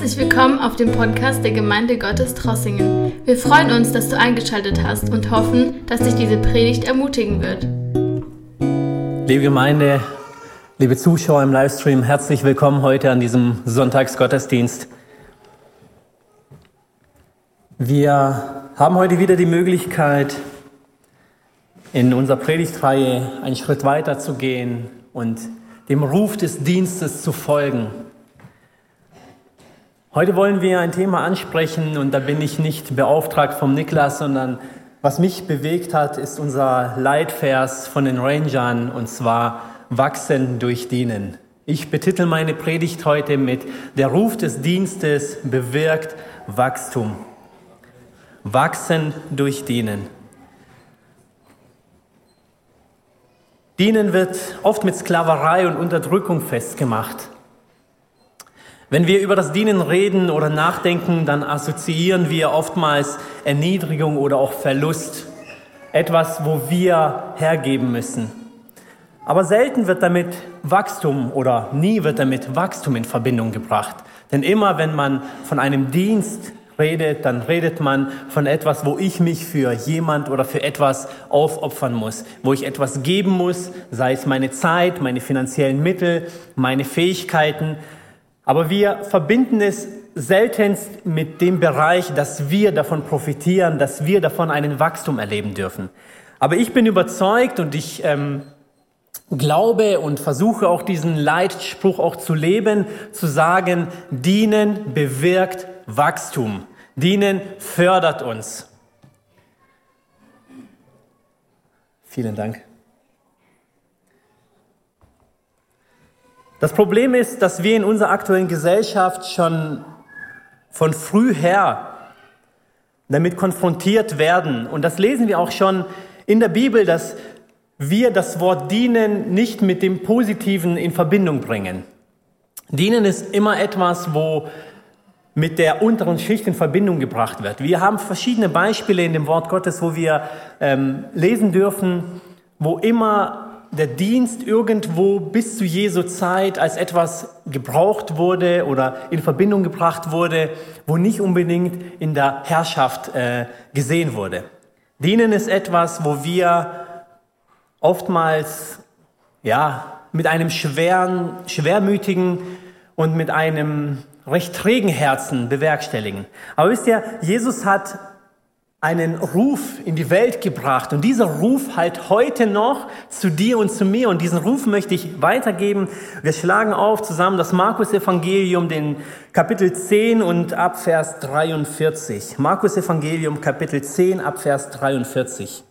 Herzlich willkommen auf dem Podcast der Gemeinde Gottes Trossingen. Wir freuen uns, dass du eingeschaltet hast und hoffen, dass dich diese Predigt ermutigen wird. Liebe Gemeinde, liebe Zuschauer im Livestream, herzlich willkommen heute an diesem Sonntagsgottesdienst. Wir haben heute wieder die Möglichkeit, in unserer Predigtreihe einen Schritt weiter zu gehen und dem Ruf des Dienstes zu folgen. Heute wollen wir ein Thema ansprechen und da bin ich nicht beauftragt vom Niklas, sondern was mich bewegt hat, ist unser Leitvers von den Rangern und zwar Wachsen durch Dienen. Ich betitel meine Predigt heute mit Der Ruf des Dienstes bewirkt Wachstum. Wachsen durch Dienen. Dienen wird oft mit Sklaverei und Unterdrückung festgemacht. Wenn wir über das Dienen reden oder nachdenken, dann assoziieren wir oftmals Erniedrigung oder auch Verlust. Etwas, wo wir hergeben müssen. Aber selten wird damit Wachstum oder nie wird damit Wachstum in Verbindung gebracht. Denn immer wenn man von einem Dienst redet, dann redet man von etwas, wo ich mich für jemand oder für etwas aufopfern muss, wo ich etwas geben muss, sei es meine Zeit, meine finanziellen Mittel, meine Fähigkeiten, aber wir verbinden es seltenst mit dem Bereich, dass wir davon profitieren, dass wir davon einen Wachstum erleben dürfen. Aber ich bin überzeugt und ich ähm, glaube und versuche auch diesen Leitspruch auch zu leben, zu sagen, dienen bewirkt Wachstum. Dienen fördert uns. Vielen Dank. Das Problem ist, dass wir in unserer aktuellen Gesellschaft schon von früh her damit konfrontiert werden. Und das lesen wir auch schon in der Bibel, dass wir das Wort dienen nicht mit dem Positiven in Verbindung bringen. Dienen ist immer etwas, wo mit der unteren Schicht in Verbindung gebracht wird. Wir haben verschiedene Beispiele in dem Wort Gottes, wo wir ähm, lesen dürfen, wo immer der Dienst irgendwo bis zu Jesu Zeit als etwas gebraucht wurde oder in Verbindung gebracht wurde, wo nicht unbedingt in der Herrschaft äh, gesehen wurde. Dienen ist etwas, wo wir oftmals ja mit einem schweren, schwermütigen und mit einem recht trägen Herzen bewerkstelligen. Aber wisst ihr, Jesus hat einen Ruf in die Welt gebracht und dieser Ruf halt heute noch zu dir und zu mir und diesen Ruf möchte ich weitergeben. Wir schlagen auf zusammen das Markus Evangelium, den Kapitel 10 und ab Vers 43. Markus Evangelium Kapitel 10 ab Vers 43.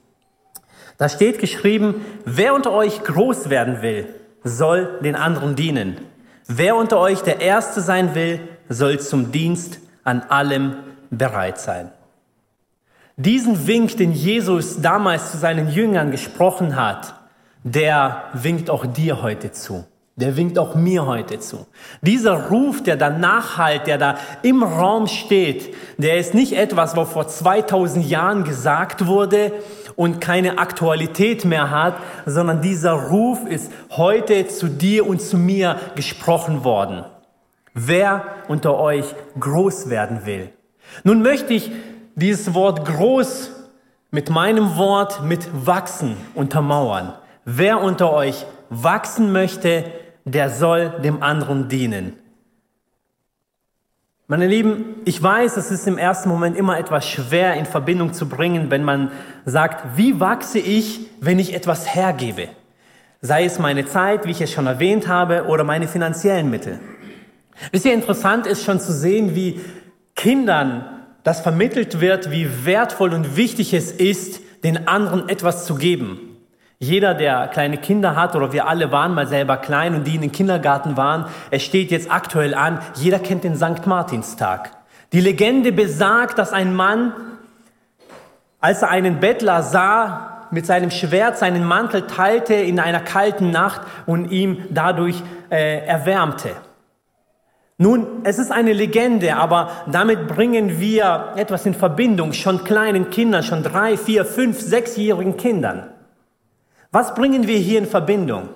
Da steht geschrieben, wer unter euch groß werden will, soll den anderen dienen. Wer unter euch der Erste sein will, soll zum Dienst an allem bereit sein. Diesen Wink, den Jesus damals zu seinen Jüngern gesprochen hat, der winkt auch dir heute zu. Der winkt auch mir heute zu. Dieser Ruf, der da nachhalt, der da im Raum steht, der ist nicht etwas, was vor 2000 Jahren gesagt wurde und keine Aktualität mehr hat, sondern dieser Ruf ist heute zu dir und zu mir gesprochen worden. Wer unter euch groß werden will. Nun möchte ich dieses Wort groß mit meinem Wort mit wachsen untermauern. Wer unter euch wachsen möchte, der soll dem anderen dienen. Meine Lieben, ich weiß, es ist im ersten Moment immer etwas schwer in Verbindung zu bringen, wenn man sagt, wie wachse ich, wenn ich etwas hergebe? Sei es meine Zeit, wie ich es schon erwähnt habe, oder meine finanziellen Mittel. Wisst ihr, interessant ist schon zu sehen, wie Kindern dass vermittelt wird, wie wertvoll und wichtig es ist, den anderen etwas zu geben. Jeder, der kleine Kinder hat oder wir alle waren mal selber klein und die in den Kindergarten waren, es steht jetzt aktuell an, jeder kennt den St. Martinstag. Die Legende besagt, dass ein Mann, als er einen Bettler sah, mit seinem Schwert seinen Mantel teilte in einer kalten Nacht und ihm dadurch äh, erwärmte. Nun, es ist eine Legende, aber damit bringen wir etwas in Verbindung, schon kleinen Kindern, schon drei, vier, fünf, sechsjährigen Kindern. Was bringen wir hier in Verbindung?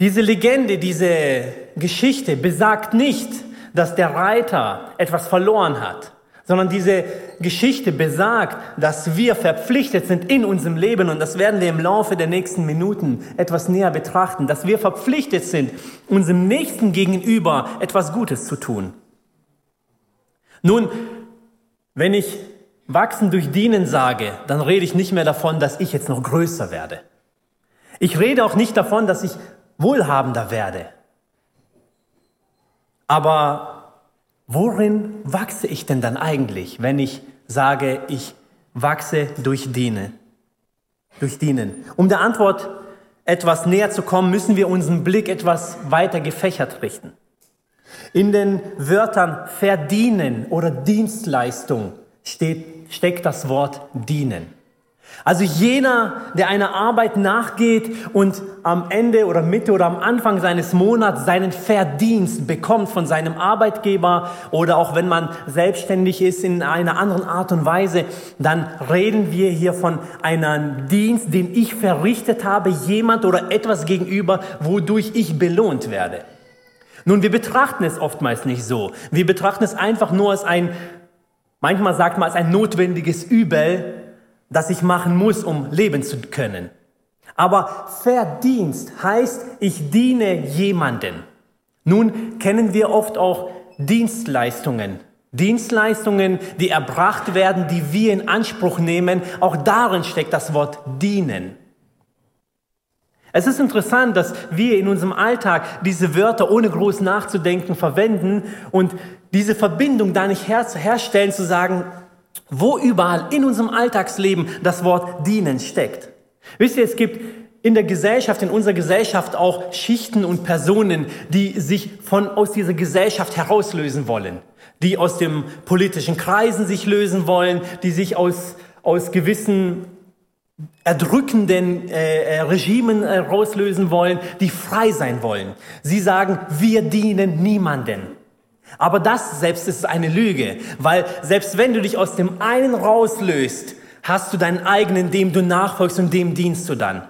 Diese Legende, diese Geschichte besagt nicht, dass der Reiter etwas verloren hat, sondern diese Geschichte besagt, dass wir verpflichtet sind in unserem Leben, und das werden wir im Laufe der nächsten Minuten etwas näher betrachten, dass wir verpflichtet sind, unserem Nächsten gegenüber etwas Gutes zu tun. Nun, wenn ich wachsen durch Dienen sage, dann rede ich nicht mehr davon, dass ich jetzt noch größer werde. Ich rede auch nicht davon, dass ich wohlhabender werde. Aber Worin wachse ich denn dann eigentlich, wenn ich sage, ich wachse durch Dienen? Durch Dienen. Um der Antwort etwas näher zu kommen, müssen wir unseren Blick etwas weiter gefächert richten. In den Wörtern verdienen oder Dienstleistung steht, steckt das Wort dienen. Also jener, der einer Arbeit nachgeht und am Ende oder Mitte oder am Anfang seines Monats seinen Verdienst bekommt von seinem Arbeitgeber oder auch wenn man selbstständig ist in einer anderen Art und Weise, dann reden wir hier von einem Dienst, den ich verrichtet habe, jemand oder etwas gegenüber, wodurch ich belohnt werde. Nun, wir betrachten es oftmals nicht so. Wir betrachten es einfach nur als ein, manchmal sagt man als ein notwendiges Übel, das ich machen muss, um leben zu können. Aber Verdienst heißt, ich diene jemanden. Nun kennen wir oft auch Dienstleistungen. Dienstleistungen, die erbracht werden, die wir in Anspruch nehmen. Auch darin steckt das Wort dienen. Es ist interessant, dass wir in unserem Alltag diese Wörter ohne groß nachzudenken verwenden und diese Verbindung da nicht her herstellen, zu sagen, wo überall in unserem Alltagsleben das Wort dienen steckt. Wisst ihr, es gibt in der Gesellschaft, in unserer Gesellschaft auch Schichten und Personen, die sich von, aus dieser Gesellschaft herauslösen wollen, die aus dem politischen Kreisen sich lösen wollen, die sich aus, aus gewissen erdrückenden äh, äh Regimen äh, rauslösen wollen, die frei sein wollen. Sie sagen, wir dienen niemanden. Aber das selbst ist eine Lüge, weil selbst wenn du dich aus dem einen rauslöst, hast du deinen eigenen, dem du nachfolgst und dem dienst du dann.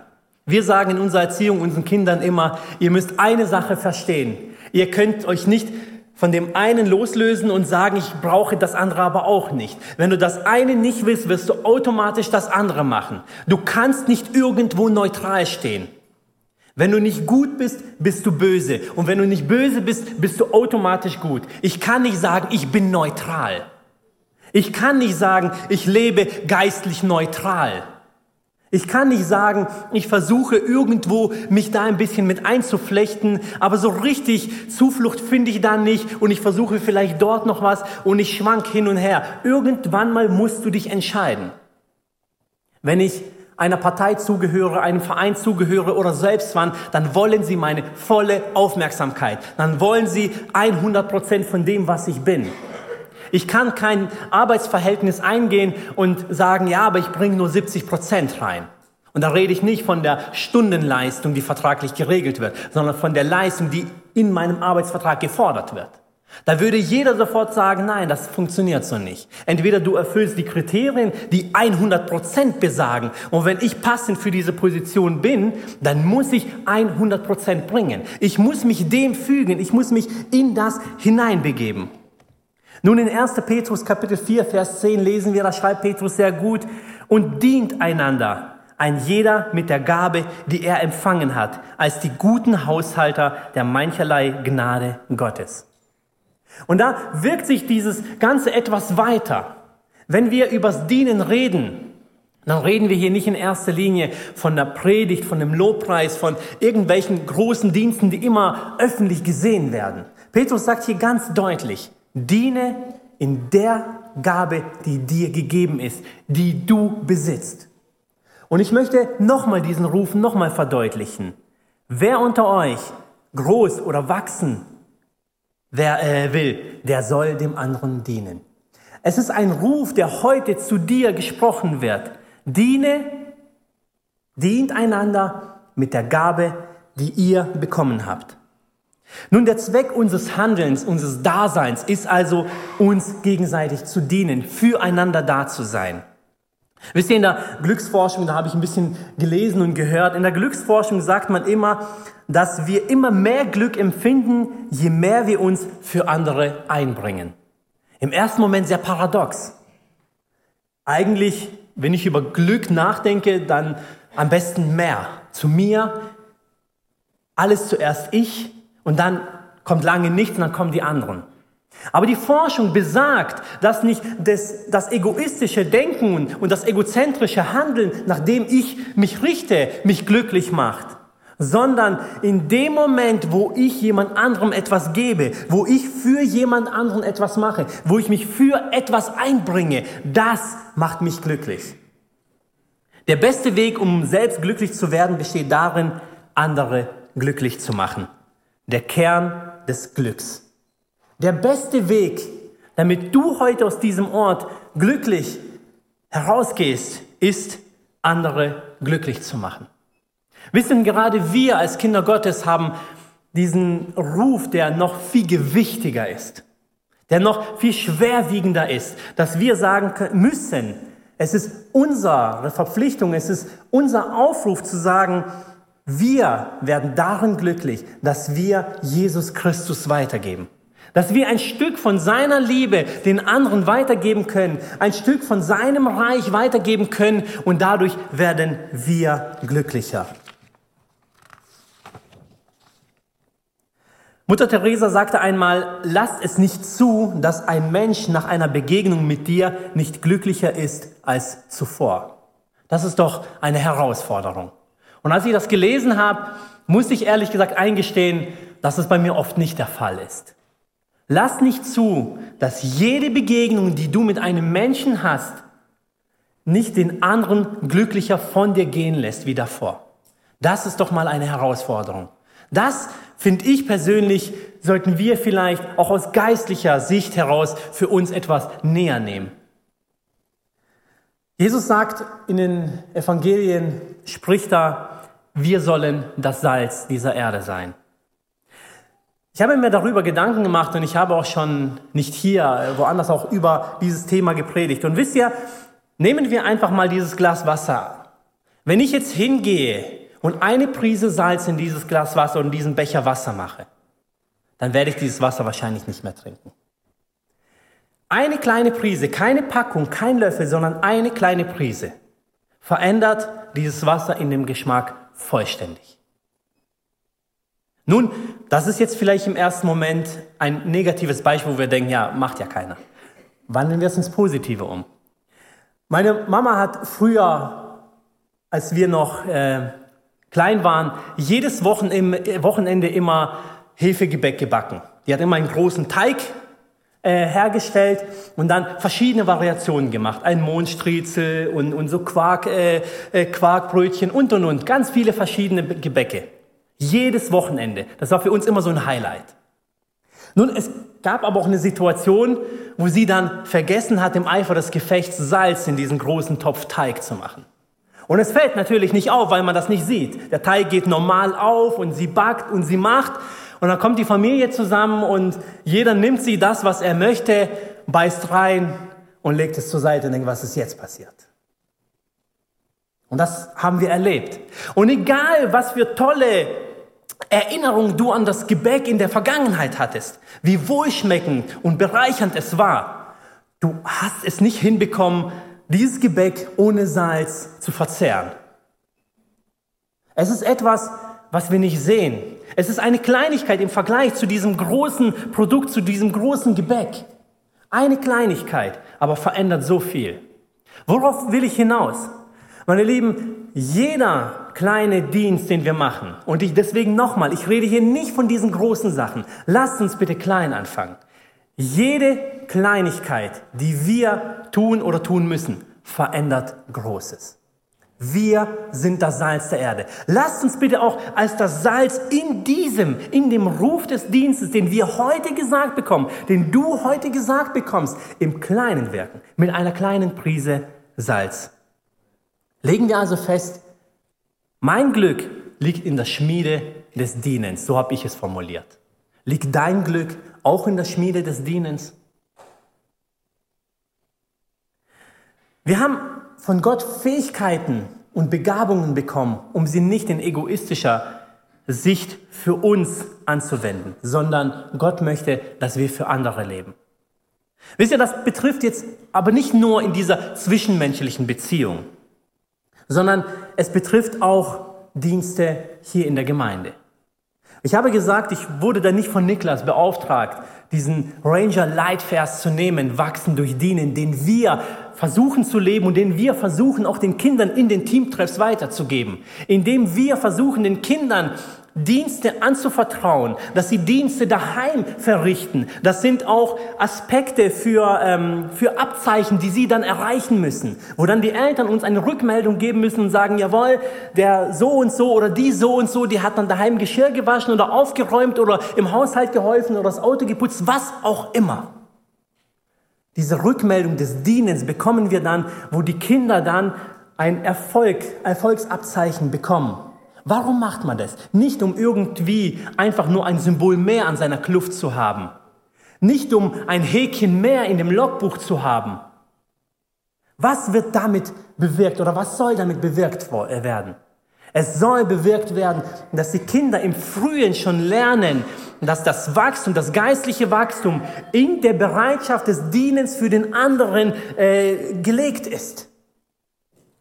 Wir sagen in unserer Erziehung unseren Kindern immer, ihr müsst eine Sache verstehen. Ihr könnt euch nicht von dem einen loslösen und sagen, ich brauche das andere aber auch nicht. Wenn du das eine nicht willst, wirst du automatisch das andere machen. Du kannst nicht irgendwo neutral stehen. Wenn du nicht gut bist, bist du böse. Und wenn du nicht böse bist, bist du automatisch gut. Ich kann nicht sagen, ich bin neutral. Ich kann nicht sagen, ich lebe geistlich neutral. Ich kann nicht sagen, ich versuche irgendwo mich da ein bisschen mit einzuflechten, aber so richtig Zuflucht finde ich da nicht und ich versuche vielleicht dort noch was und ich schwank hin und her. Irgendwann mal musst du dich entscheiden. Wenn ich einer Partei zugehöre, einem Verein zugehöre oder selbst wann, dann wollen sie meine volle Aufmerksamkeit. Dann wollen sie 100 Prozent von dem, was ich bin. Ich kann kein Arbeitsverhältnis eingehen und sagen, ja, aber ich bringe nur 70 Prozent rein. Und da rede ich nicht von der Stundenleistung, die vertraglich geregelt wird, sondern von der Leistung, die in meinem Arbeitsvertrag gefordert wird. Da würde jeder sofort sagen, nein, das funktioniert so nicht. Entweder du erfüllst die Kriterien, die 100 Prozent besagen, und wenn ich passend für diese Position bin, dann muss ich 100 Prozent bringen. Ich muss mich dem fügen, ich muss mich in das hineinbegeben. Nun in 1. Petrus Kapitel 4, Vers 10 lesen wir, da schreibt Petrus sehr gut, und dient einander, ein jeder mit der Gabe, die er empfangen hat, als die guten Haushalter der mancherlei Gnade Gottes. Und da wirkt sich dieses Ganze etwas weiter. Wenn wir übers Dienen reden, dann reden wir hier nicht in erster Linie von der Predigt, von dem Lobpreis, von irgendwelchen großen Diensten, die immer öffentlich gesehen werden. Petrus sagt hier ganz deutlich, diene in der Gabe, die dir gegeben ist, die du besitzt. Und ich möchte nochmal diesen Ruf nochmal verdeutlichen. Wer unter euch groß oder wachsen Wer äh, will, der soll dem anderen dienen. Es ist ein Ruf, der heute zu dir gesprochen wird. Diene, dient einander mit der Gabe, die ihr bekommen habt. Nun, der Zweck unseres Handelns, unseres Daseins ist also, uns gegenseitig zu dienen, füreinander da zu sein. Wisst ihr, in der Glücksforschung, da habe ich ein bisschen gelesen und gehört, in der Glücksforschung sagt man immer, dass wir immer mehr Glück empfinden, je mehr wir uns für andere einbringen. Im ersten Moment sehr paradox. Eigentlich, wenn ich über Glück nachdenke, dann am besten mehr. Zu mir, alles zuerst ich und dann kommt lange nichts und dann kommen die anderen. Aber die Forschung besagt, dass nicht das, das egoistische Denken und das egozentrische Handeln, nach dem ich mich richte, mich glücklich macht, sondern in dem Moment, wo ich jemand anderem etwas gebe, wo ich für jemand anderen etwas mache, wo ich mich für etwas einbringe, das macht mich glücklich. Der beste Weg, um selbst glücklich zu werden, besteht darin, andere glücklich zu machen. Der Kern des Glücks. Der beste Weg, damit du heute aus diesem Ort glücklich herausgehst, ist, andere glücklich zu machen. Wissen, gerade wir als Kinder Gottes haben diesen Ruf, der noch viel gewichtiger ist, der noch viel schwerwiegender ist, dass wir sagen müssen, es ist unsere Verpflichtung, es ist unser Aufruf zu sagen, wir werden darin glücklich, dass wir Jesus Christus weitergeben. Dass wir ein Stück von seiner Liebe den anderen weitergeben können, ein Stück von seinem Reich weitergeben können und dadurch werden wir glücklicher. Mutter Teresa sagte einmal, lasst es nicht zu, dass ein Mensch nach einer Begegnung mit dir nicht glücklicher ist als zuvor. Das ist doch eine Herausforderung. Und als ich das gelesen habe, musste ich ehrlich gesagt eingestehen, dass es bei mir oft nicht der Fall ist. Lass nicht zu, dass jede Begegnung, die du mit einem Menschen hast, nicht den anderen glücklicher von dir gehen lässt wie davor. Das ist doch mal eine Herausforderung. Das finde ich persönlich, sollten wir vielleicht auch aus geistlicher Sicht heraus für uns etwas näher nehmen. Jesus sagt in den Evangelien, spricht da, wir sollen das Salz dieser Erde sein. Ich habe mir darüber Gedanken gemacht und ich habe auch schon nicht hier, woanders auch über dieses Thema gepredigt. Und wisst ihr, nehmen wir einfach mal dieses Glas Wasser. Wenn ich jetzt hingehe und eine Prise Salz in dieses Glas Wasser und diesen Becher Wasser mache, dann werde ich dieses Wasser wahrscheinlich nicht mehr trinken. Eine kleine Prise, keine Packung, kein Löffel, sondern eine kleine Prise verändert dieses Wasser in dem Geschmack vollständig. Nun, das ist jetzt vielleicht im ersten Moment ein negatives Beispiel, wo wir denken, ja, macht ja keiner. Wandeln wir es ins Positive um. Meine Mama hat früher, als wir noch äh, klein waren, jedes Wochenende immer Hefegebäck gebacken. Die hat immer einen großen Teig äh, hergestellt und dann verschiedene Variationen gemacht. Ein Mondstriezel und, und so Quark, äh, äh, Quarkbrötchen und und und. Ganz viele verschiedene Gebäcke. Jedes Wochenende. Das war für uns immer so ein Highlight. Nun, es gab aber auch eine Situation, wo sie dann vergessen hat, im Eifer des Gefechts Salz in diesen großen Topf Teig zu machen. Und es fällt natürlich nicht auf, weil man das nicht sieht. Der Teig geht normal auf und sie backt und sie macht. Und dann kommt die Familie zusammen und jeder nimmt sie das, was er möchte, beißt rein und legt es zur Seite und denkt, was ist jetzt passiert? Und das haben wir erlebt. Und egal, was für tolle Erinnerungen du an das Gebäck in der Vergangenheit hattest, wie wohlschmeckend und bereichernd es war, du hast es nicht hinbekommen, dieses Gebäck ohne Salz zu verzehren. Es ist etwas, was wir nicht sehen. Es ist eine Kleinigkeit im Vergleich zu diesem großen Produkt, zu diesem großen Gebäck. Eine Kleinigkeit, aber verändert so viel. Worauf will ich hinaus? Meine Lieben, jeder kleine Dienst, den wir machen, und ich deswegen nochmal, ich rede hier nicht von diesen großen Sachen. Lasst uns bitte klein anfangen. Jede Kleinigkeit, die wir tun oder tun müssen, verändert Großes. Wir sind das Salz der Erde. Lasst uns bitte auch als das Salz in diesem, in dem Ruf des Dienstes, den wir heute gesagt bekommen, den du heute gesagt bekommst, im Kleinen wirken, mit einer kleinen Prise Salz. Legen wir also fest, mein Glück liegt in der Schmiede des Dienens, so habe ich es formuliert. Liegt dein Glück auch in der Schmiede des Dienens? Wir haben von Gott Fähigkeiten und Begabungen bekommen, um sie nicht in egoistischer Sicht für uns anzuwenden, sondern Gott möchte, dass wir für andere leben. Wisst ihr, das betrifft jetzt aber nicht nur in dieser zwischenmenschlichen Beziehung, sondern es betrifft auch Dienste hier in der Gemeinde. Ich habe gesagt, ich wurde da nicht von Niklas beauftragt, diesen Ranger-Leitvers zu nehmen, wachsen durch Dienen, den wir versuchen zu leben und den wir versuchen auch den Kindern in den Teamtreffs weiterzugeben, indem wir versuchen den Kindern Dienste anzuvertrauen, dass sie Dienste daheim verrichten. Das sind auch Aspekte für, ähm, für Abzeichen, die sie dann erreichen müssen, wo dann die Eltern uns eine Rückmeldung geben müssen und sagen, jawohl, der so und so oder die so und so, die hat dann daheim Geschirr gewaschen oder aufgeräumt oder im Haushalt geholfen oder das Auto geputzt, was auch immer. Diese Rückmeldung des Dienens bekommen wir dann, wo die Kinder dann ein Erfolg, Erfolgsabzeichen bekommen. Warum macht man das? Nicht um irgendwie einfach nur ein Symbol mehr an seiner Kluft zu haben. Nicht um ein Häkchen mehr in dem Logbuch zu haben. Was wird damit bewirkt oder was soll damit bewirkt äh, werden? Es soll bewirkt werden, dass die Kinder im Frühen schon lernen, dass das Wachstum, das geistliche Wachstum in der Bereitschaft des Dienens für den anderen äh, gelegt ist.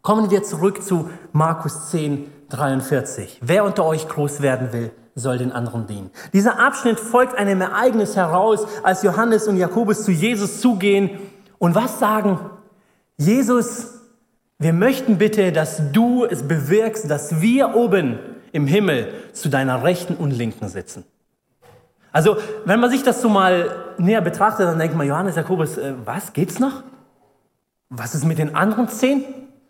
Kommen wir zurück zu Markus 10, 43. Wer unter euch groß werden will, soll den anderen dienen. Dieser Abschnitt folgt einem Ereignis heraus, als Johannes und Jakobus zu Jesus zugehen und was sagen? Jesus, wir möchten bitte, dass du es bewirkst, dass wir oben im Himmel zu deiner Rechten und Linken sitzen. Also, wenn man sich das so mal näher betrachtet, dann denkt man, Johannes, Jakobus, äh, was geht's noch? Was ist mit den anderen zehn?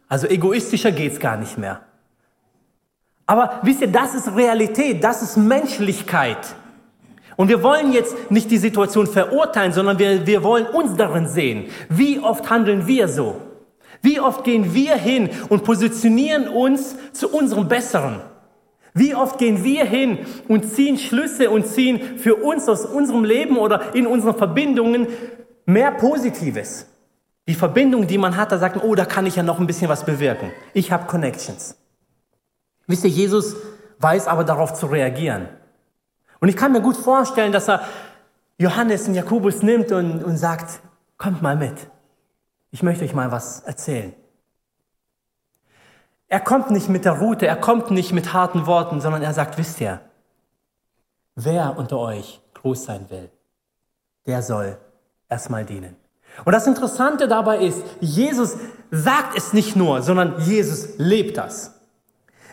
Also egoistischer geht's gar nicht mehr. Aber wisst ihr, das ist Realität, das ist Menschlichkeit. Und wir wollen jetzt nicht die Situation verurteilen, sondern wir, wir wollen uns darin sehen. Wie oft handeln wir so? Wie oft gehen wir hin und positionieren uns zu unserem Besseren? Wie oft gehen wir hin und ziehen Schlüsse und ziehen für uns aus unserem Leben oder in unseren Verbindungen mehr Positives? Die Verbindung, die man hat, da sagt man, oh, da kann ich ja noch ein bisschen was bewirken. Ich habe Connections. Wisst ihr, Jesus weiß aber darauf zu reagieren. Und ich kann mir gut vorstellen, dass er Johannes und Jakobus nimmt und, und sagt, kommt mal mit. Ich möchte euch mal was erzählen. Er kommt nicht mit der Route, er kommt nicht mit harten Worten, sondern er sagt, wisst ihr, wer unter euch groß sein will, der soll erstmal dienen. Und das Interessante dabei ist, Jesus sagt es nicht nur, sondern Jesus lebt das.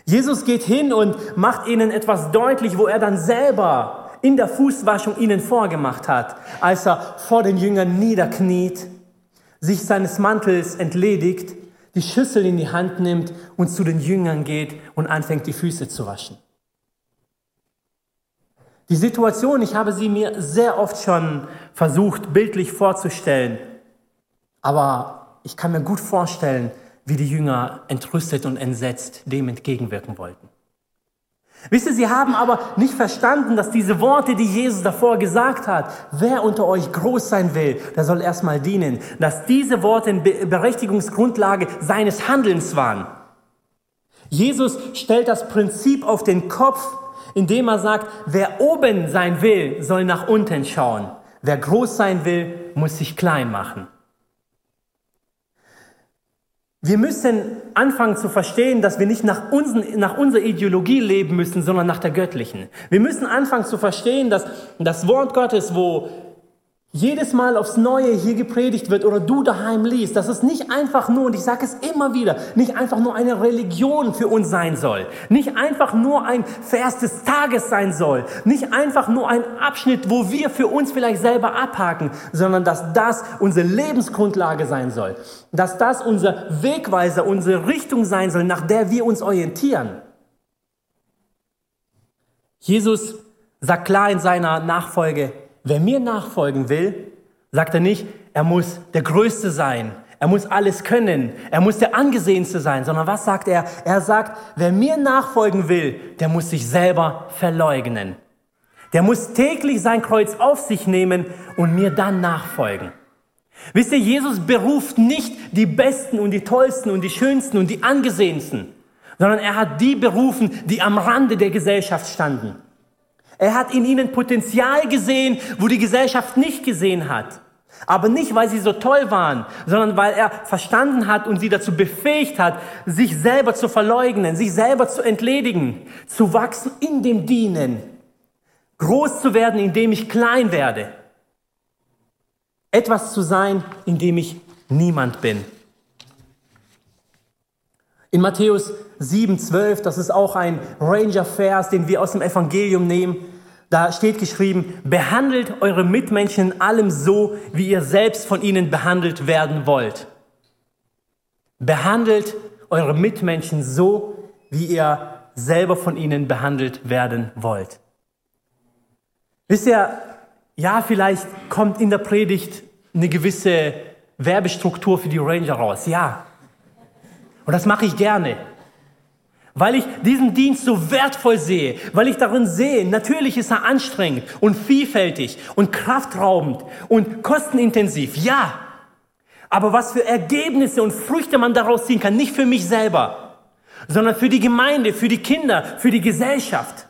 Jesus geht hin und macht ihnen etwas deutlich, wo er dann selber in der Fußwaschung ihnen vorgemacht hat, als er vor den Jüngern niederkniet, sich seines Mantels entledigt, die Schüssel in die Hand nimmt und zu den Jüngern geht und anfängt, die Füße zu waschen. Die Situation, ich habe sie mir sehr oft schon versucht, bildlich vorzustellen, aber ich kann mir gut vorstellen, wie die Jünger entrüstet und entsetzt dem entgegenwirken wollten. Wisst ihr, sie haben aber nicht verstanden, dass diese Worte, die Jesus davor gesagt hat, wer unter euch groß sein will, der soll erstmal dienen, dass diese Worte eine Berechtigungsgrundlage seines Handelns waren. Jesus stellt das Prinzip auf den Kopf, indem er sagt, wer oben sein will, soll nach unten schauen. Wer groß sein will, muss sich klein machen. Wir müssen anfangen zu verstehen, dass wir nicht nach, unseren, nach unserer Ideologie leben müssen, sondern nach der göttlichen. Wir müssen anfangen zu verstehen, dass das Wort Gottes, wo jedes Mal aufs Neue hier gepredigt wird oder du daheim liest, dass es nicht einfach nur, und ich sage es immer wieder, nicht einfach nur eine Religion für uns sein soll, nicht einfach nur ein Vers des Tages sein soll, nicht einfach nur ein Abschnitt, wo wir für uns vielleicht selber abhaken, sondern dass das unsere Lebensgrundlage sein soll, dass das unser Wegweiser, unsere Richtung sein soll, nach der wir uns orientieren. Jesus sagt klar in seiner Nachfolge, Wer mir nachfolgen will, sagt er nicht, er muss der Größte sein, er muss alles können, er muss der Angesehenste sein, sondern was sagt er? Er sagt, wer mir nachfolgen will, der muss sich selber verleugnen. Der muss täglich sein Kreuz auf sich nehmen und mir dann nachfolgen. Wisst ihr, Jesus beruft nicht die Besten und die Tollsten und die Schönsten und die Angesehensten, sondern er hat die berufen, die am Rande der Gesellschaft standen. Er hat in ihnen Potenzial gesehen, wo die Gesellschaft nicht gesehen hat. Aber nicht, weil sie so toll waren, sondern weil er verstanden hat und sie dazu befähigt hat, sich selber zu verleugnen, sich selber zu entledigen, zu wachsen in dem Dienen, groß zu werden, indem ich klein werde, etwas zu sein, indem ich niemand bin. In Matthäus 7,12, das ist auch ein Ranger-Vers, den wir aus dem Evangelium nehmen, da steht geschrieben, behandelt eure Mitmenschen in allem so, wie ihr selbst von ihnen behandelt werden wollt. Behandelt eure Mitmenschen so, wie ihr selber von ihnen behandelt werden wollt. Wisst ihr, ja, vielleicht kommt in der Predigt eine gewisse Werbestruktur für die Ranger raus. Ja. Und das mache ich gerne weil ich diesen Dienst so wertvoll sehe, weil ich darin sehe, natürlich ist er anstrengend und vielfältig und kraftraubend und kostenintensiv, ja. Aber was für Ergebnisse und Früchte man daraus ziehen kann, nicht für mich selber, sondern für die Gemeinde, für die Kinder, für die Gesellschaft.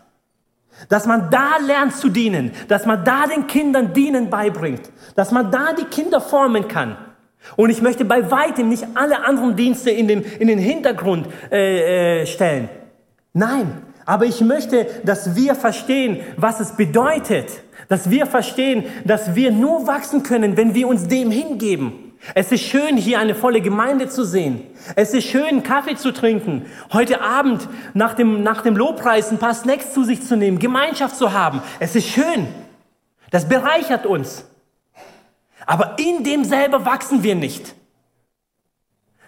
Dass man da lernt zu dienen, dass man da den Kindern dienen beibringt, dass man da die Kinder formen kann. Und ich möchte bei weitem nicht alle anderen Dienste in den, in den Hintergrund äh, äh, stellen. Nein, aber ich möchte, dass wir verstehen, was es bedeutet. Dass wir verstehen, dass wir nur wachsen können, wenn wir uns dem hingeben. Es ist schön, hier eine volle Gemeinde zu sehen. Es ist schön, Kaffee zu trinken. Heute Abend nach dem, nach dem Lobpreis ein paar Snacks zu sich zu nehmen, Gemeinschaft zu haben. Es ist schön. Das bereichert uns. Aber in dem selber wachsen wir nicht.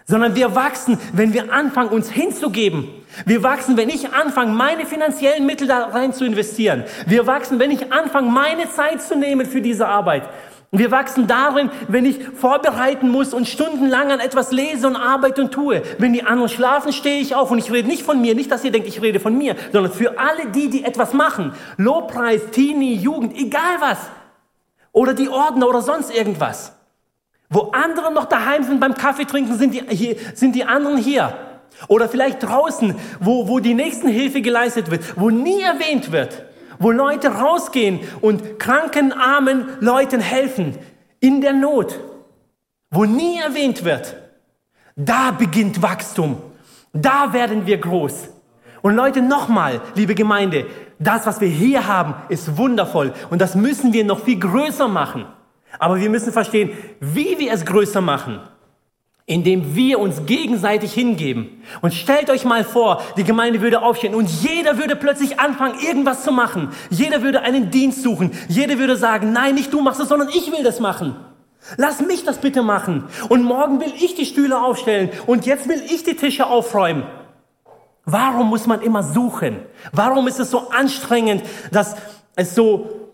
Sondern wir wachsen, wenn wir anfangen, uns hinzugeben. Wir wachsen, wenn ich anfange, meine finanziellen Mittel da rein zu investieren. Wir wachsen, wenn ich anfange, meine Zeit zu nehmen für diese Arbeit. Wir wachsen darin, wenn ich vorbereiten muss und stundenlang an etwas lese und arbeite und tue. Wenn die anderen schlafen, stehe ich auf und ich rede nicht von mir, nicht, dass ihr denkt, ich rede von mir, sondern für alle die, die etwas machen. Lobpreis, Teenie, Jugend, egal was oder die Ordner oder sonst irgendwas. Wo andere noch daheim sind beim Kaffee trinken, sind die, hier, sind die anderen hier. Oder vielleicht draußen, wo, wo die Nächstenhilfe geleistet wird, wo nie erwähnt wird, wo Leute rausgehen und kranken, armen Leuten helfen, in der Not, wo nie erwähnt wird. Da beginnt Wachstum. Da werden wir groß. Und Leute, nochmal, liebe Gemeinde, das, was wir hier haben, ist wundervoll und das müssen wir noch viel größer machen. Aber wir müssen verstehen, wie wir es größer machen, indem wir uns gegenseitig hingeben. Und stellt euch mal vor, die Gemeinde würde aufstehen und jeder würde plötzlich anfangen, irgendwas zu machen. Jeder würde einen Dienst suchen. Jeder würde sagen, nein, nicht du machst es, sondern ich will das machen. Lass mich das bitte machen. Und morgen will ich die Stühle aufstellen und jetzt will ich die Tische aufräumen. Warum muss man immer suchen? Warum ist es so anstrengend, dass es so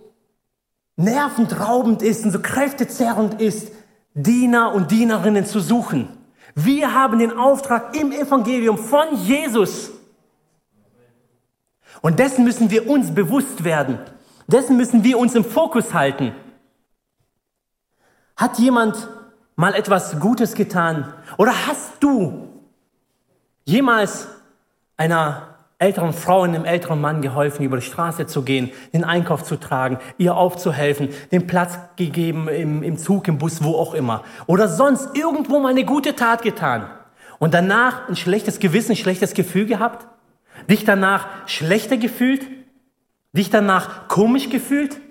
nerventraubend ist und so kräftezerrend ist, Diener und Dienerinnen zu suchen? Wir haben den Auftrag im Evangelium von Jesus. Und dessen müssen wir uns bewusst werden. Dessen müssen wir uns im Fokus halten. Hat jemand mal etwas Gutes getan? Oder hast du jemals einer älteren Frau und einem älteren Mann geholfen, über die Straße zu gehen, den Einkauf zu tragen, ihr aufzuhelfen, den Platz gegeben im, im Zug, im Bus, wo auch immer. Oder sonst irgendwo mal eine gute Tat getan. Und danach ein schlechtes Gewissen, ein schlechtes Gefühl gehabt? Dich danach schlechter gefühlt? Dich danach komisch gefühlt?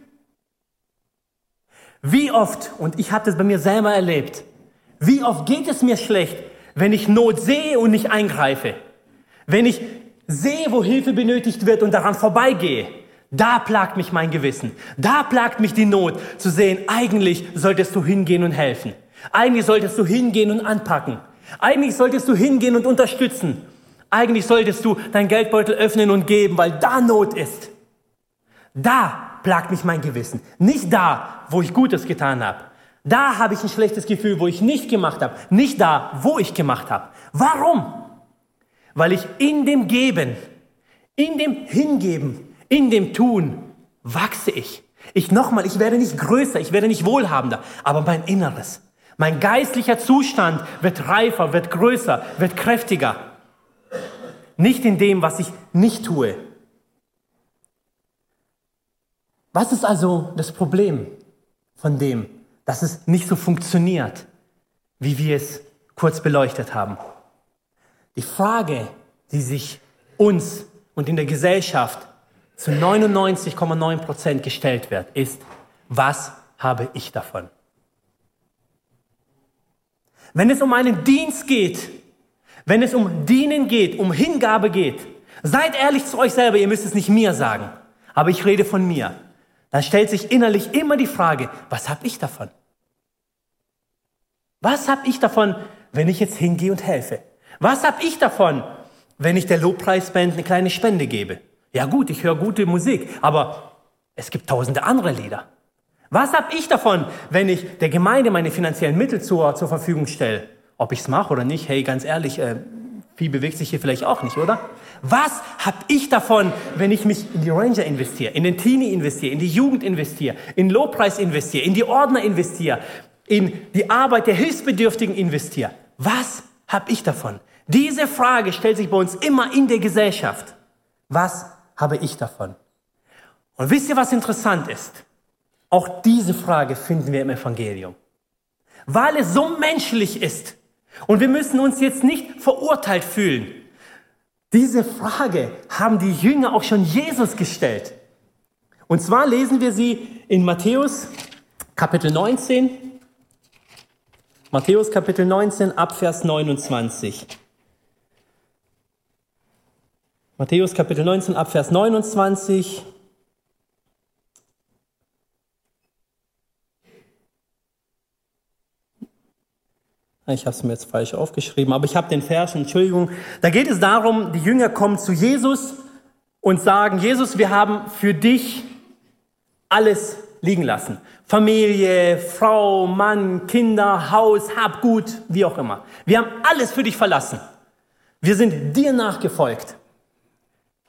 Wie oft, und ich habe das bei mir selber erlebt, wie oft geht es mir schlecht, wenn ich Not sehe und nicht eingreife? Wenn ich sehe, wo Hilfe benötigt wird und daran vorbeigehe, da plagt mich mein Gewissen. Da plagt mich die Not zu sehen, eigentlich solltest du hingehen und helfen. Eigentlich solltest du hingehen und anpacken. Eigentlich solltest du hingehen und unterstützen. Eigentlich solltest du dein Geldbeutel öffnen und geben, weil da Not ist. Da plagt mich mein Gewissen. Nicht da, wo ich Gutes getan habe. Da habe ich ein schlechtes Gefühl, wo ich nicht gemacht habe. Nicht da, wo ich gemacht habe. Warum? Weil ich in dem Geben, in dem Hingeben, in dem Tun wachse ich. Ich nochmal, ich werde nicht größer, ich werde nicht wohlhabender, aber mein Inneres, Mein geistlicher Zustand wird reifer, wird größer, wird kräftiger. Nicht in dem, was ich nicht tue. Was ist also das Problem von dem, dass es nicht so funktioniert, wie wir es kurz beleuchtet haben? Die Frage, die sich uns und in der Gesellschaft zu 99,9 Prozent gestellt wird, ist, was habe ich davon? Wenn es um einen Dienst geht, wenn es um Dienen geht, um Hingabe geht, seid ehrlich zu euch selber, ihr müsst es nicht mir sagen, aber ich rede von mir. Dann stellt sich innerlich immer die Frage, was habe ich davon? Was habe ich davon, wenn ich jetzt hingehe und helfe? Was habe ich davon, wenn ich der Lobpreisband eine kleine Spende gebe? Ja gut, ich höre gute Musik, aber es gibt tausende andere Lieder. Was habe ich davon, wenn ich der Gemeinde meine finanziellen Mittel zur, zur Verfügung stelle? Ob ich es mache oder nicht, hey, ganz ehrlich, äh, viel bewegt sich hier vielleicht auch nicht, oder? Was habe ich davon, wenn ich mich in die Ranger investiere, in den Teenie investiere, in die Jugend investiere, in Lobpreis investiere, in die Ordner investiere, in die Arbeit der Hilfsbedürftigen investiere? Was habe ich davon? Diese Frage stellt sich bei uns immer in der Gesellschaft. Was habe ich davon? Und wisst ihr, was interessant ist? Auch diese Frage finden wir im Evangelium. Weil es so menschlich ist. Und wir müssen uns jetzt nicht verurteilt fühlen. Diese Frage haben die Jünger auch schon Jesus gestellt. Und zwar lesen wir sie in Matthäus Kapitel 19. Matthäus Kapitel 19 ab Vers 29. Matthäus Kapitel 19 ab Vers 29. Ich habe es mir jetzt falsch aufgeschrieben, aber ich habe den Vers, Entschuldigung. Da geht es darum, die Jünger kommen zu Jesus und sagen, Jesus, wir haben für dich alles liegen lassen. Familie, Frau, Mann, Kinder, Haus, Habgut, wie auch immer. Wir haben alles für dich verlassen. Wir sind dir nachgefolgt.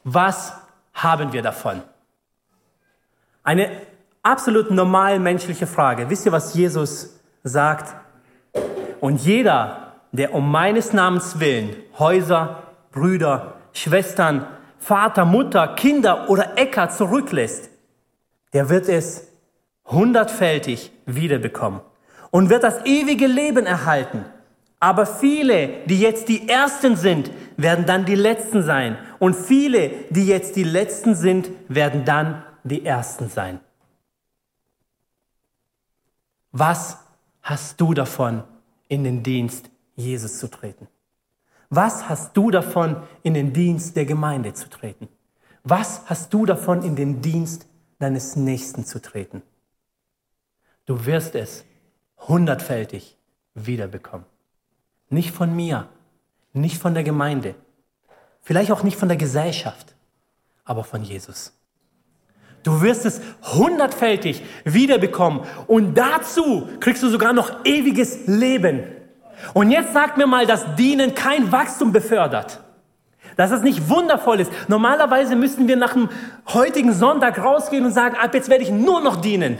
Was haben wir davon? Eine absolut normal menschliche Frage. Wisst ihr, was Jesus sagt? Und jeder, der um meines Namens willen Häuser, Brüder, Schwestern, Vater, Mutter, Kinder oder Äcker zurücklässt, der wird es hundertfältig wiederbekommen und wird das ewige Leben erhalten. Aber viele, die jetzt die Ersten sind, werden dann die Letzten sein. Und viele, die jetzt die Letzten sind, werden dann die Ersten sein. Was hast du davon, in den Dienst Jesus zu treten? Was hast du davon, in den Dienst der Gemeinde zu treten? Was hast du davon, in den Dienst deines Nächsten zu treten? Du wirst es hundertfältig wiederbekommen. Nicht von mir, nicht von der Gemeinde, vielleicht auch nicht von der Gesellschaft, aber von Jesus. Du wirst es hundertfältig wiederbekommen. Und dazu kriegst du sogar noch ewiges Leben. Und jetzt sag mir mal, dass Dienen kein Wachstum befördert. Dass das nicht wundervoll ist. Normalerweise müssten wir nach dem heutigen Sonntag rausgehen und sagen, ab jetzt werde ich nur noch dienen.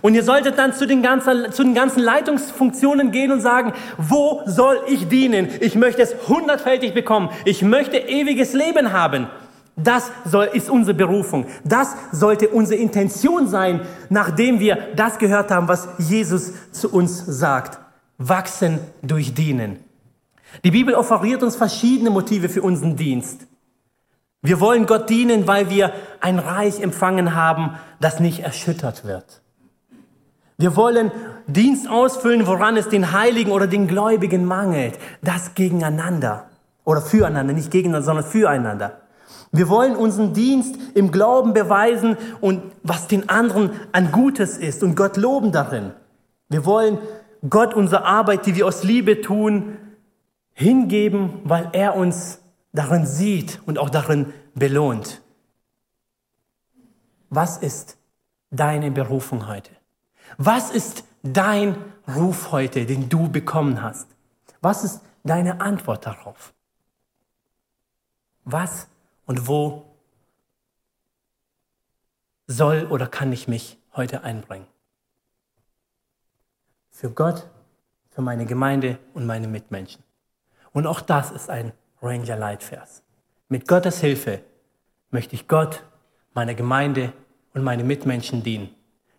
Und ihr solltet dann zu den, ganzen, zu den ganzen Leitungsfunktionen gehen und sagen, wo soll ich dienen? Ich möchte es hundertfältig bekommen. Ich möchte ewiges Leben haben. Das soll, ist unsere Berufung. Das sollte unsere Intention sein, nachdem wir das gehört haben, was Jesus zu uns sagt. Wachsen durch Dienen. Die Bibel offeriert uns verschiedene Motive für unseren Dienst. Wir wollen Gott dienen, weil wir ein Reich empfangen haben, das nicht erschüttert wird. Wir wollen Dienst ausfüllen, woran es den Heiligen oder den Gläubigen mangelt. Das gegeneinander. Oder füreinander, nicht gegeneinander, sondern füreinander. Wir wollen unseren Dienst im Glauben beweisen und was den anderen an Gutes ist und Gott loben darin. Wir wollen Gott unsere Arbeit, die wir aus Liebe tun, hingeben, weil er uns darin sieht und auch darin belohnt. Was ist deine Berufung heute? Was ist dein Ruf heute, den du bekommen hast? Was ist deine Antwort darauf? Was und wo soll oder kann ich mich heute einbringen? Für Gott für meine Gemeinde und meine Mitmenschen. Und auch das ist ein Ranger-Leitvers. Mit Gottes Hilfe möchte ich Gott, meiner Gemeinde und meine Mitmenschen dienen.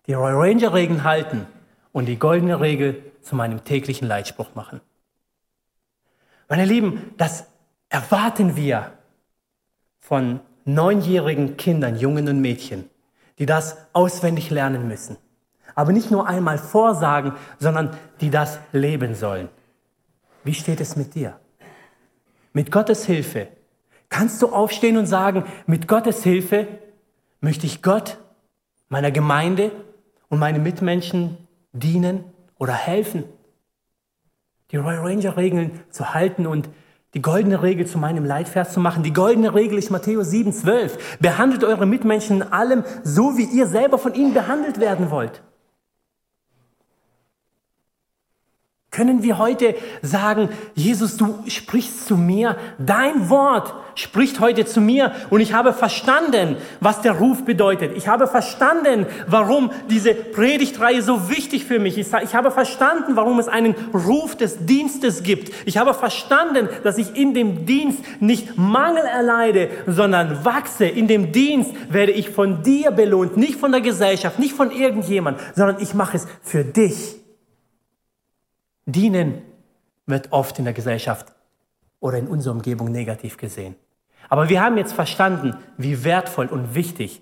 Die Roy Ranger-Regeln halten und die goldene Regel zu meinem täglichen Leitspruch machen. Meine Lieben, das erwarten wir von neunjährigen Kindern, Jungen und Mädchen, die das auswendig lernen müssen. Aber nicht nur einmal vorsagen, sondern die das leben sollen. Wie steht es mit dir? Mit Gottes Hilfe kannst du aufstehen und sagen, mit Gottes Hilfe möchte ich Gott, meiner Gemeinde und meinen Mitmenschen dienen oder helfen. Die Royal Ranger Regeln zu halten und die goldene Regel zu meinem Leitvers zu machen. Die goldene Regel ist Matthäus 7, 12. Behandelt eure Mitmenschen in allem so, wie ihr selber von ihnen behandelt werden wollt. Können wir heute sagen, Jesus, du sprichst zu mir, dein Wort spricht heute zu mir und ich habe verstanden, was der Ruf bedeutet. Ich habe verstanden, warum diese Predigtreihe so wichtig für mich ist. Ich habe verstanden, warum es einen Ruf des Dienstes gibt. Ich habe verstanden, dass ich in dem Dienst nicht Mangel erleide, sondern wachse. In dem Dienst werde ich von dir belohnt, nicht von der Gesellschaft, nicht von irgendjemand, sondern ich mache es für dich. Dienen wird oft in der Gesellschaft oder in unserer Umgebung negativ gesehen. Aber wir haben jetzt verstanden, wie wertvoll und wichtig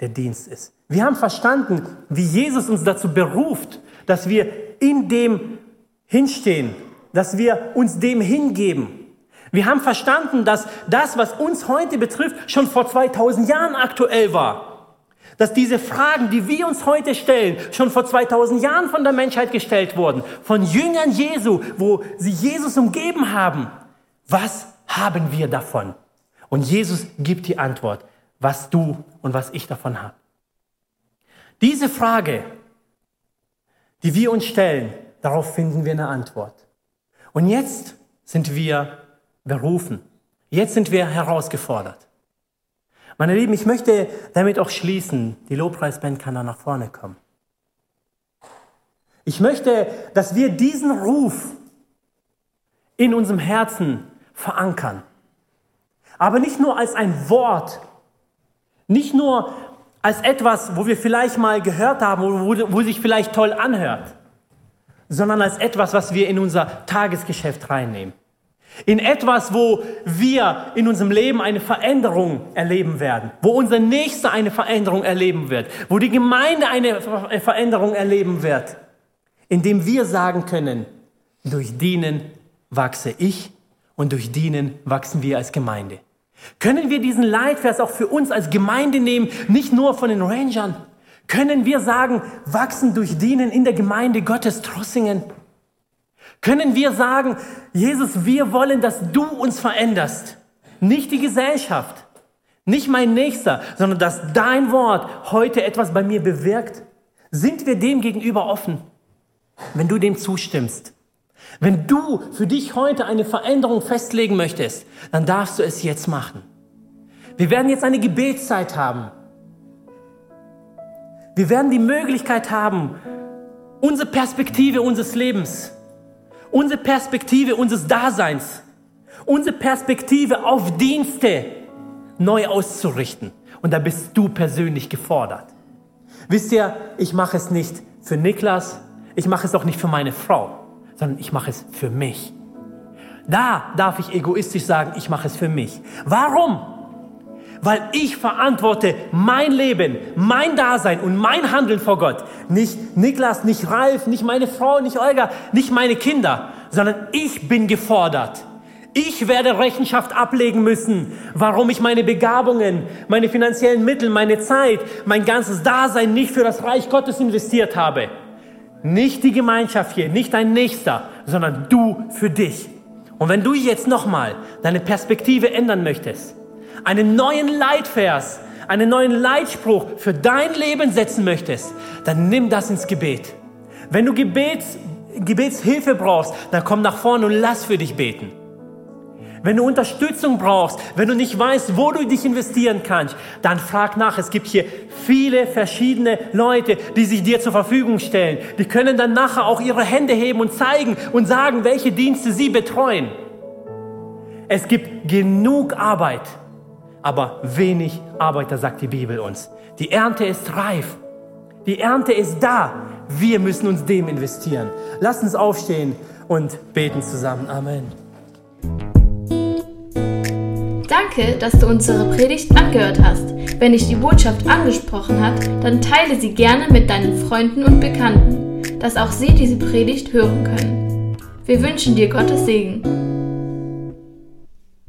der Dienst ist. Wir haben verstanden, wie Jesus uns dazu beruft, dass wir in dem hinstehen, dass wir uns dem hingeben. Wir haben verstanden, dass das, was uns heute betrifft, schon vor 2000 Jahren aktuell war. Dass diese Fragen, die wir uns heute stellen, schon vor 2000 Jahren von der Menschheit gestellt wurden, von Jüngern Jesu, wo sie Jesus umgeben haben. Was haben wir davon? Und Jesus gibt die Antwort, was du und was ich davon habe. Diese Frage, die wir uns stellen, darauf finden wir eine Antwort. Und jetzt sind wir berufen. Jetzt sind wir herausgefordert. Meine Lieben, ich möchte damit auch schließen. Die Lobpreisband kann da nach vorne kommen. Ich möchte, dass wir diesen Ruf in unserem Herzen verankern. Aber nicht nur als ein Wort, nicht nur als etwas, wo wir vielleicht mal gehört haben, wo, wo sich vielleicht toll anhört, sondern als etwas, was wir in unser Tagesgeschäft reinnehmen. In etwas, wo wir in unserem Leben eine Veränderung erleben werden, wo unser Nächster eine Veränderung erleben wird, wo die Gemeinde eine Veränderung erleben wird, indem wir sagen können, durch Dienen wachse ich und durch Dienen wachsen wir als Gemeinde. Können wir diesen Leitvers auch für uns als Gemeinde nehmen, nicht nur von den Rangern? Können wir sagen, wachsen durch Dienen in der Gemeinde Gottes Trossingen? Können wir sagen, Jesus, wir wollen, dass du uns veränderst. Nicht die Gesellschaft, nicht mein Nächster, sondern dass dein Wort heute etwas bei mir bewirkt. Sind wir dem gegenüber offen? Wenn du dem zustimmst, wenn du für dich heute eine Veränderung festlegen möchtest, dann darfst du es jetzt machen. Wir werden jetzt eine Gebetszeit haben. Wir werden die Möglichkeit haben, unsere Perspektive unseres Lebens unsere Perspektive unseres Daseins, unsere Perspektive auf Dienste neu auszurichten. Und da bist du persönlich gefordert. Wisst ihr, ich mache es nicht für Niklas, ich mache es auch nicht für meine Frau, sondern ich mache es für mich. Da darf ich egoistisch sagen, ich mache es für mich. Warum? Weil ich verantworte mein Leben, mein Dasein und mein Handeln vor Gott. Nicht Niklas, nicht Ralf, nicht meine Frau, nicht Olga, nicht meine Kinder, sondern ich bin gefordert. Ich werde Rechenschaft ablegen müssen, warum ich meine Begabungen, meine finanziellen Mittel, meine Zeit, mein ganzes Dasein nicht für das Reich Gottes investiert habe. Nicht die Gemeinschaft hier, nicht dein Nächster, sondern du für dich. Und wenn du jetzt nochmal deine Perspektive ändern möchtest, einen neuen Leitvers, einen neuen Leitspruch für dein Leben setzen möchtest, dann nimm das ins Gebet. Wenn du Gebets, Gebetshilfe brauchst, dann komm nach vorne und lass für dich beten. Wenn du Unterstützung brauchst, wenn du nicht weißt, wo du dich investieren kannst, dann frag nach. Es gibt hier viele verschiedene Leute, die sich dir zur Verfügung stellen. Die können dann nachher auch ihre Hände heben und zeigen und sagen, welche Dienste sie betreuen. Es gibt genug Arbeit, aber wenig Arbeiter, sagt die Bibel uns. Die Ernte ist reif. Die Ernte ist da. Wir müssen uns dem investieren. Lass uns aufstehen und beten zusammen. Amen. Danke, dass du unsere Predigt angehört hast. Wenn dich die Botschaft angesprochen hat, dann teile sie gerne mit deinen Freunden und Bekannten, dass auch sie diese Predigt hören können. Wir wünschen dir Gottes Segen.